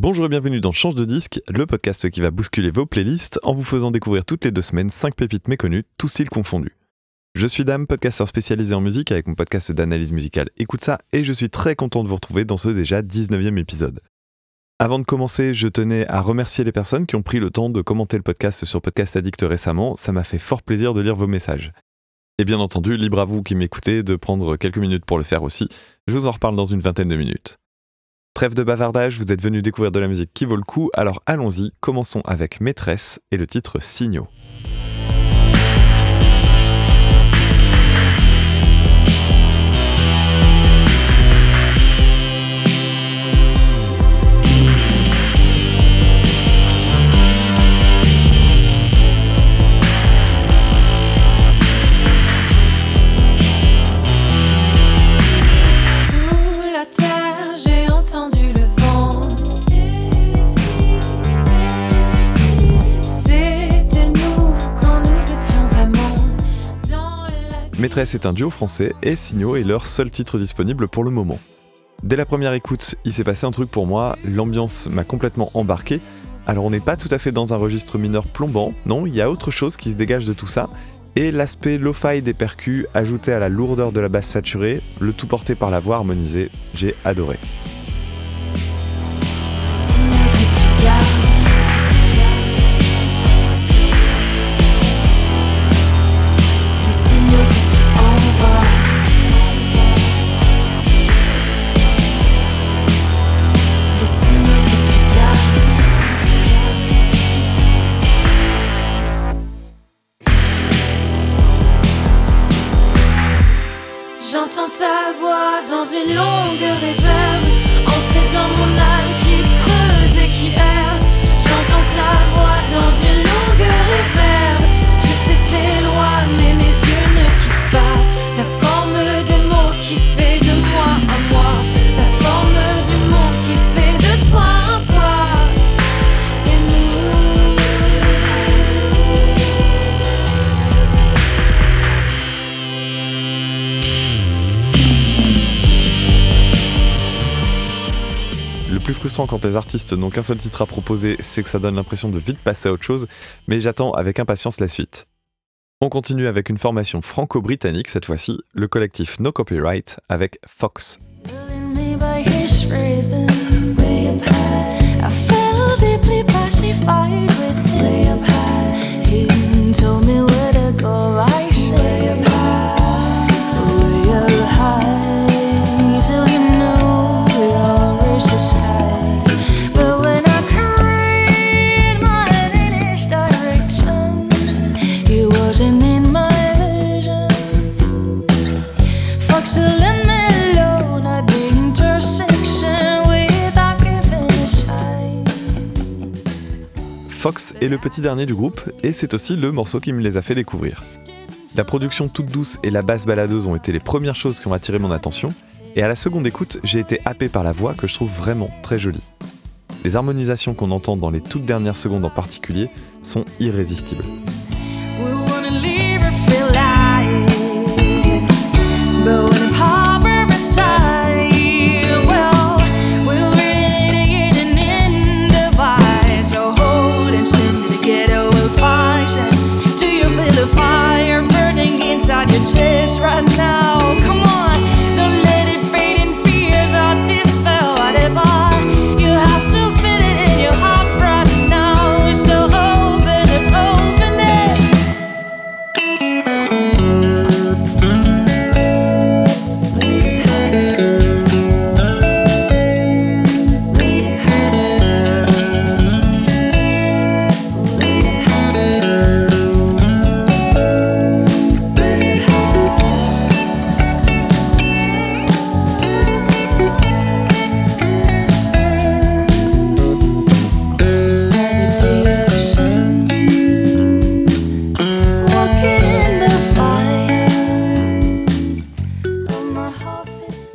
Bonjour et bienvenue dans Change de disque, le podcast qui va bousculer vos playlists en vous faisant découvrir toutes les deux semaines 5 pépites méconnues, tous styles confondus. Je suis Dame, podcasteur spécialisé en musique avec mon podcast d'analyse musicale Écoute ça et je suis très content de vous retrouver dans ce déjà 19e épisode. Avant de commencer, je tenais à remercier les personnes qui ont pris le temps de commenter le podcast sur Podcast Addict récemment, ça m'a fait fort plaisir de lire vos messages. Et bien entendu, libre à vous qui m'écoutez de prendre quelques minutes pour le faire aussi, je vous en reparle dans une vingtaine de minutes. Trêve de bavardage, vous êtes venu découvrir de la musique qui vaut le coup, alors allons-y, commençons avec Maîtresse et le titre Signaux. Maîtresse est un duo français et Signaux est leur seul titre disponible pour le moment. Dès la première écoute, il s'est passé un truc pour moi, l'ambiance m'a complètement embarqué. Alors on n'est pas tout à fait dans un registre mineur plombant, non, il y a autre chose qui se dégage de tout ça. Et l'aspect lo-fi des percus ajouté à la lourdeur de la basse saturée, le tout porté par la voix harmonisée, j'ai adoré. Les artistes n'ont qu'un seul titre à proposer, c'est que ça donne l'impression de vite passer à autre chose, mais j'attends avec impatience la suite. On continue avec une formation franco-britannique cette fois-ci, le collectif No Copyright avec Fox. Fox est le petit dernier du groupe et c'est aussi le morceau qui me les a fait découvrir. La production toute douce et la basse baladeuse ont été les premières choses qui ont attiré mon attention et à la seconde écoute, j'ai été happé par la voix que je trouve vraiment très jolie. Les harmonisations qu'on entend dans les toutes dernières secondes en particulier sont irrésistibles. Right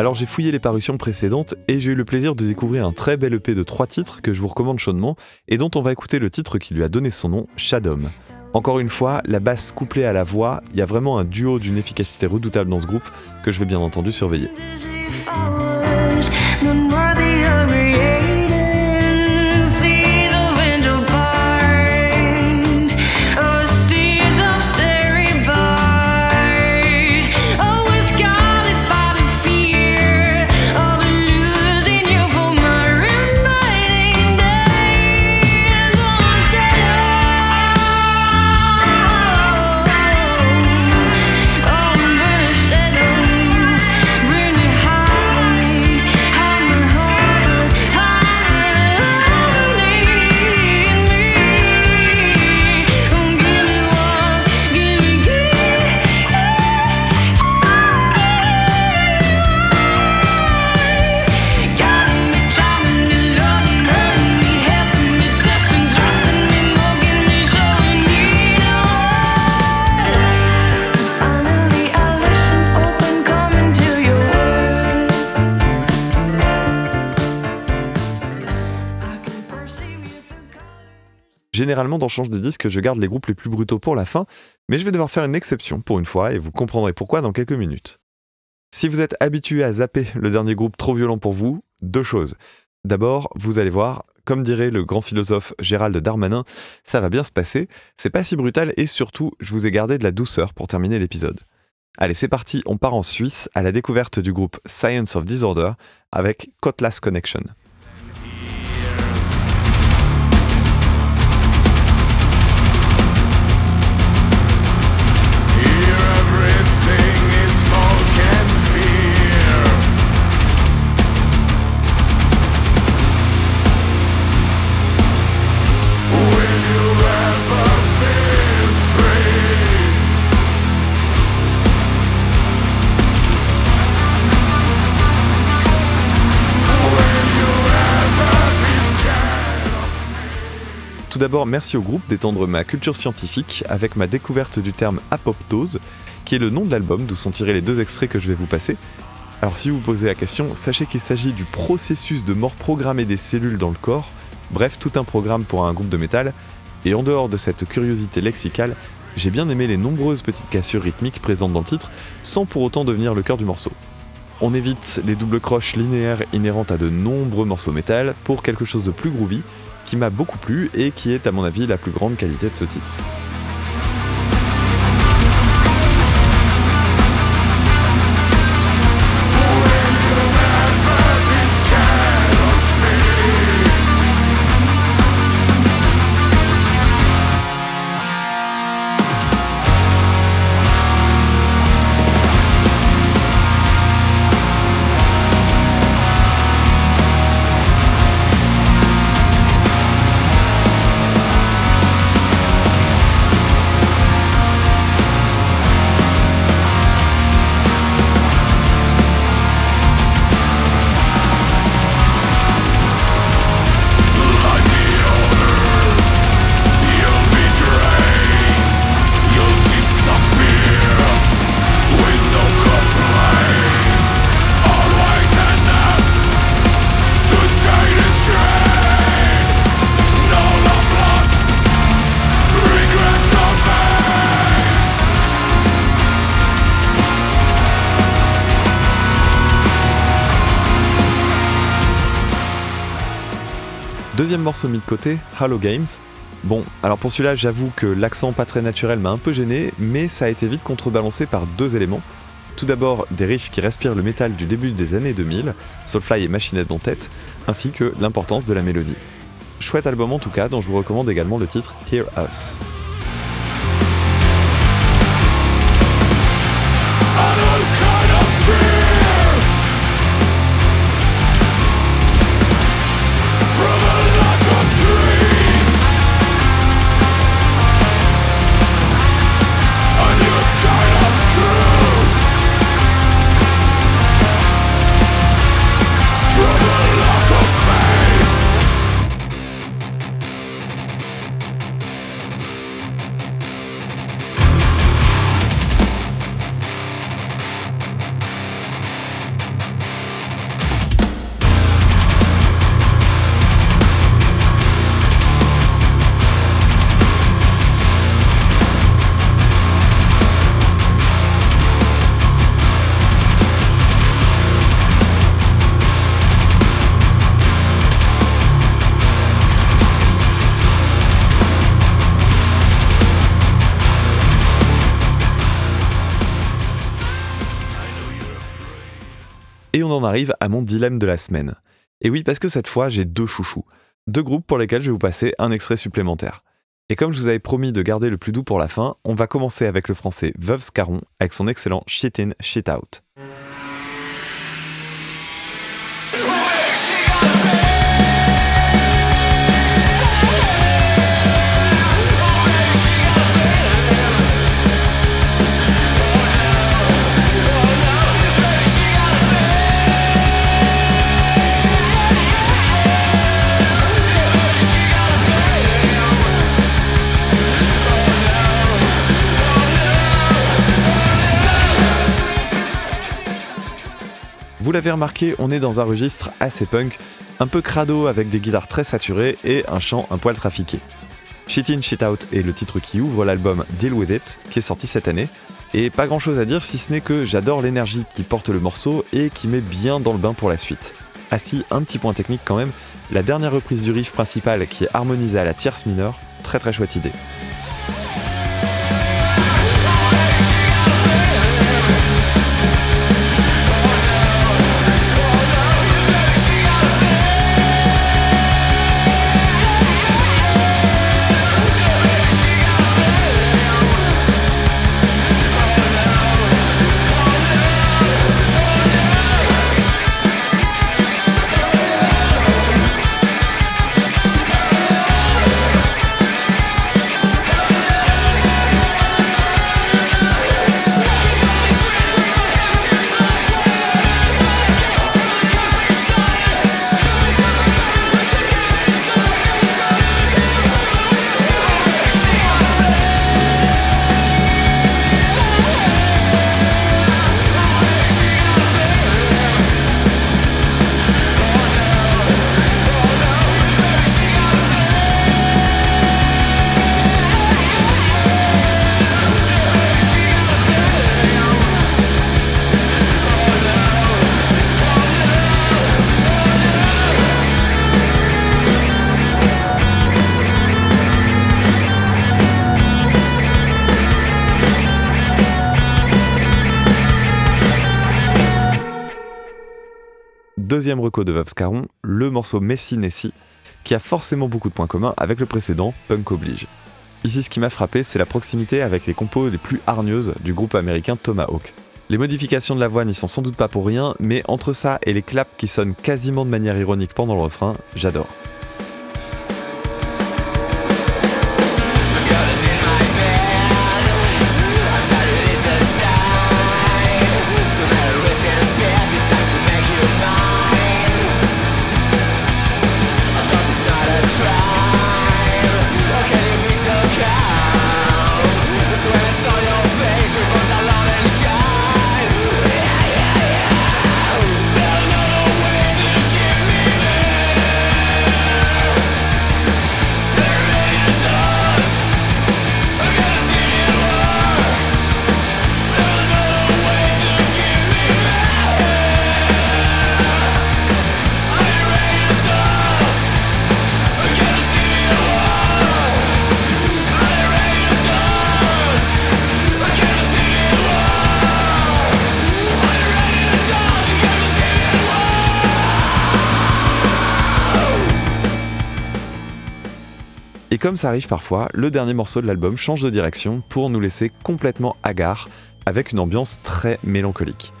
Alors j'ai fouillé les parutions précédentes et j'ai eu le plaisir de découvrir un très bel EP de trois titres que je vous recommande chaudement et dont on va écouter le titre qui lui a donné son nom, Shadom. Encore une fois, la basse couplée à la voix, il y a vraiment un duo d'une efficacité redoutable dans ce groupe que je vais bien entendu surveiller. Généralement, dans Change de disque, je garde les groupes les plus brutaux pour la fin, mais je vais devoir faire une exception pour une fois et vous comprendrez pourquoi dans quelques minutes. Si vous êtes habitué à zapper le dernier groupe trop violent pour vous, deux choses. D'abord, vous allez voir, comme dirait le grand philosophe Gérald Darmanin, ça va bien se passer, c'est pas si brutal et surtout, je vous ai gardé de la douceur pour terminer l'épisode. Allez, c'est parti, on part en Suisse à la découverte du groupe Science of Disorder avec Cutlass Connection. D'abord, merci au groupe d'étendre ma culture scientifique avec ma découverte du terme apoptose, qui est le nom de l'album d'où sont tirés les deux extraits que je vais vous passer. Alors si vous vous posez la question, sachez qu'il s'agit du processus de mort programmée des cellules dans le corps, bref tout un programme pour un groupe de métal, et en dehors de cette curiosité lexicale, j'ai bien aimé les nombreuses petites cassures rythmiques présentes dans le titre, sans pour autant devenir le cœur du morceau. On évite les doubles croches linéaires inhérentes à de nombreux morceaux métal pour quelque chose de plus groovy, qui m'a beaucoup plu et qui est à mon avis la plus grande qualité de ce titre. Deuxième morceau mis de côté, Halo Games. Bon, alors pour celui-là, j'avoue que l'accent pas très naturel m'a un peu gêné, mais ça a été vite contrebalancé par deux éléments. Tout d'abord, des riffs qui respirent le métal du début des années 2000, Soulfly et Machinette en tête, ainsi que l'importance de la mélodie. Chouette album en tout cas, dont je vous recommande également le titre Hear Us. Arrive à mon dilemme de la semaine. Et oui, parce que cette fois, j'ai deux chouchous. Deux groupes pour lesquels je vais vous passer un extrait supplémentaire. Et comme je vous avais promis de garder le plus doux pour la fin, on va commencer avec le français Veuve Scarron avec son excellent Shit In, Shit Out. L'avez remarqué, on est dans un registre assez punk, un peu crado avec des guitares très saturées et un chant un poil trafiqué. Shit In, Shit Out est le titre qui ouvre l'album Deal With It, qui est sorti cette année. Et pas grand chose à dire si ce n'est que j'adore l'énergie qui porte le morceau et qui met bien dans le bain pour la suite. Ah si, un petit point technique quand même, la dernière reprise du riff principal qui est harmonisée à la tierce mineure, très très chouette idée. Deuxième reco de Veuve Scarron, le morceau Messi Nessi, qui a forcément beaucoup de points communs avec le précédent, Punk Oblige. Ici, ce qui m'a frappé, c'est la proximité avec les compos les plus hargneuses du groupe américain Tomahawk. Les modifications de la voix n'y sont sans doute pas pour rien, mais entre ça et les claps qui sonnent quasiment de manière ironique pendant le refrain, j'adore. Comme ça arrive parfois, le dernier morceau de l'album change de direction pour nous laisser complètement hagards, avec une ambiance très mélancolique.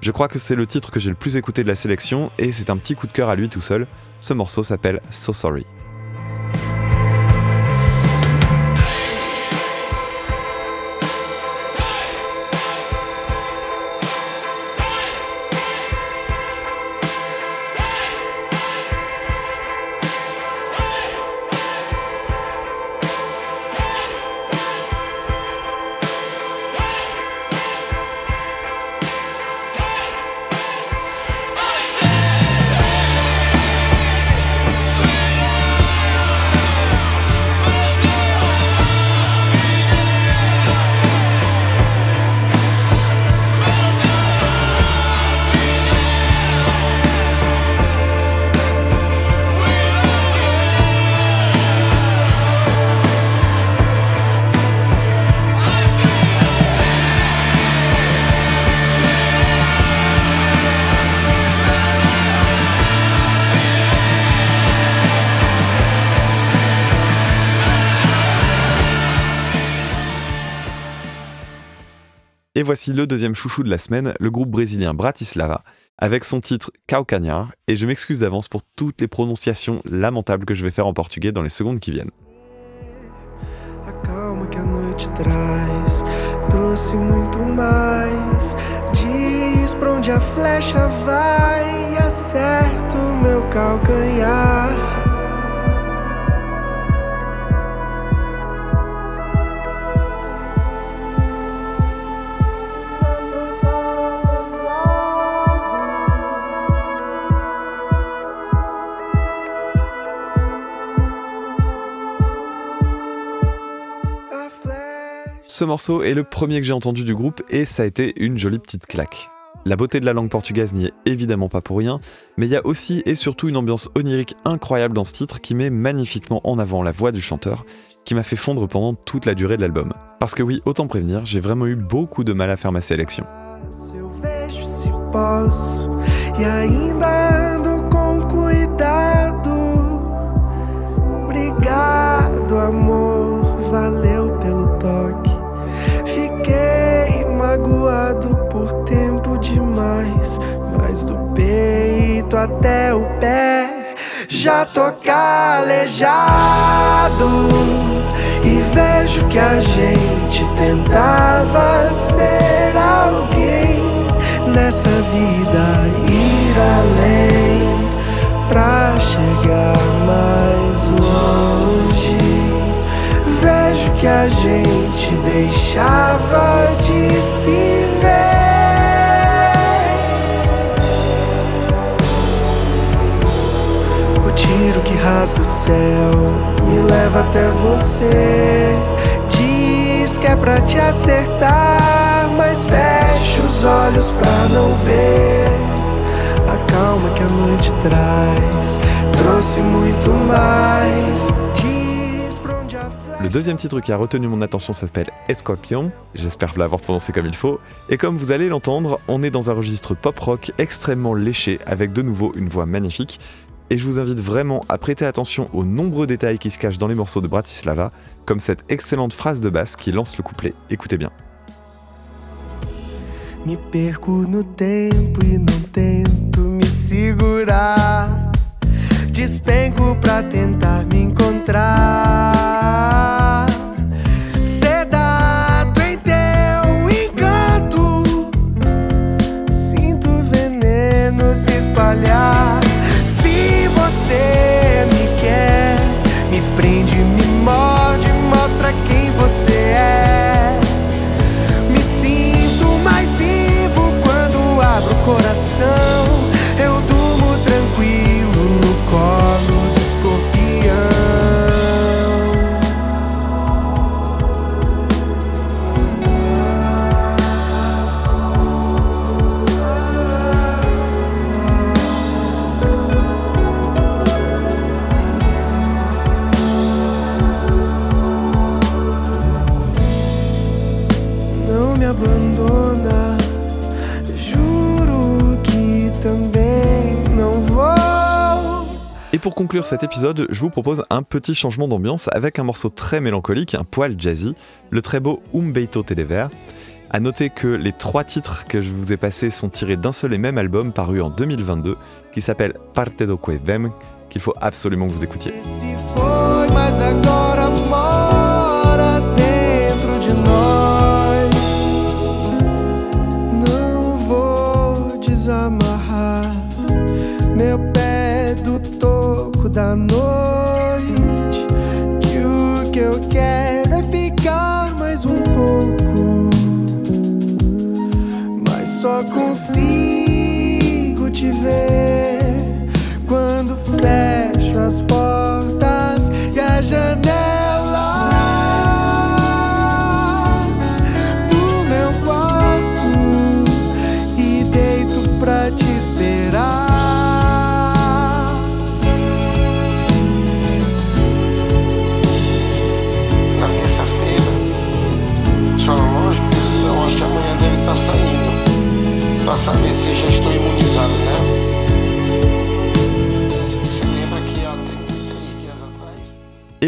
Je crois que c'est le titre que j'ai le plus écouté de la sélection et c'est un petit coup de cœur à lui tout seul. Ce morceau s'appelle So Sorry. Et voici le deuxième chouchou de la semaine, le groupe brésilien Bratislava, avec son titre Calcanhar, et je m'excuse d'avance pour toutes les prononciations lamentables que je vais faire en portugais dans les secondes qui viennent. Ce morceau est le premier que j'ai entendu du groupe et ça a été une jolie petite claque. La beauté de la langue portugaise n'y est évidemment pas pour rien, mais il y a aussi et surtout une ambiance onirique incroyable dans ce titre qui met magnifiquement en avant la voix du chanteur, qui m'a fait fondre pendant toute la durée de l'album. Parce que oui, autant prévenir, j'ai vraiment eu beaucoup de mal à faire ma sélection. Já tô calejado. E vejo que a gente tentava ser alguém nessa vida, ir além pra chegar mais longe. Vejo que a gente deixava de se ver. Me até você. Diz te acertar, mas olhos não ver. Calma que noite traz muito mais. Le deuxième titre qui a retenu mon attention s'appelle Escorpion, j'espère l'avoir prononcé comme il faut, et comme vous allez l'entendre, on est dans un registre pop-rock extrêmement léché, avec de nouveau une voix magnifique, et je vous invite vraiment à prêter attention aux nombreux détails qui se cachent dans les morceaux de Bratislava, comme cette excellente phrase de basse qui lance le couplet, écoutez bien. E. pour conclure cet épisode, je vous propose un petit changement d'ambiance avec un morceau très mélancolique, un poil jazzy, le très beau Umbeito Telever. A noter que les trois titres que je vous ai passés sont tirés d'un seul et même album paru en 2022 qui s'appelle Parte do Que Vem, qu'il faut absolument que vous écoutiez. Da noite. Que o que eu quero é ficar mais um pouco. Mas só consigo te ver quando fecho as portas e as janelas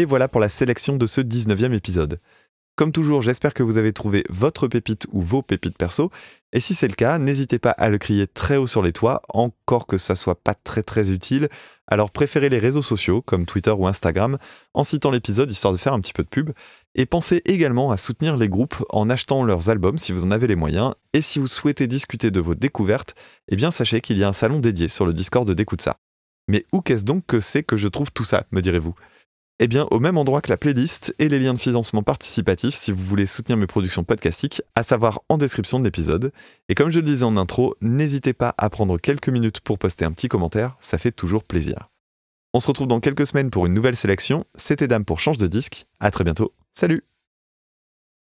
voilà pour la sélection de ce 19e épisode. Comme toujours, j'espère que vous avez trouvé votre pépite ou vos pépites perso, et si c'est le cas, n'hésitez pas à le crier très haut sur les toits, encore que ça soit pas très très utile, alors préférez les réseaux sociaux comme Twitter ou Instagram en citant l'épisode histoire de faire un petit peu de pub, et pensez également à soutenir les groupes en achetant leurs albums si vous en avez les moyens, et si vous souhaitez discuter de vos découvertes, eh bien sachez qu'il y a un salon dédié sur le Discord de D'écoute ça. Mais où qu'est-ce donc que c'est que je trouve tout ça, me direz-vous? Eh bien, au même endroit que la playlist et les liens de financement participatif si vous voulez soutenir mes productions podcastiques, à savoir en description de l'épisode. Et comme je le disais en intro, n'hésitez pas à prendre quelques minutes pour poster un petit commentaire, ça fait toujours plaisir. On se retrouve dans quelques semaines pour une nouvelle sélection. C'était Dame pour Change de disque. À très bientôt. Salut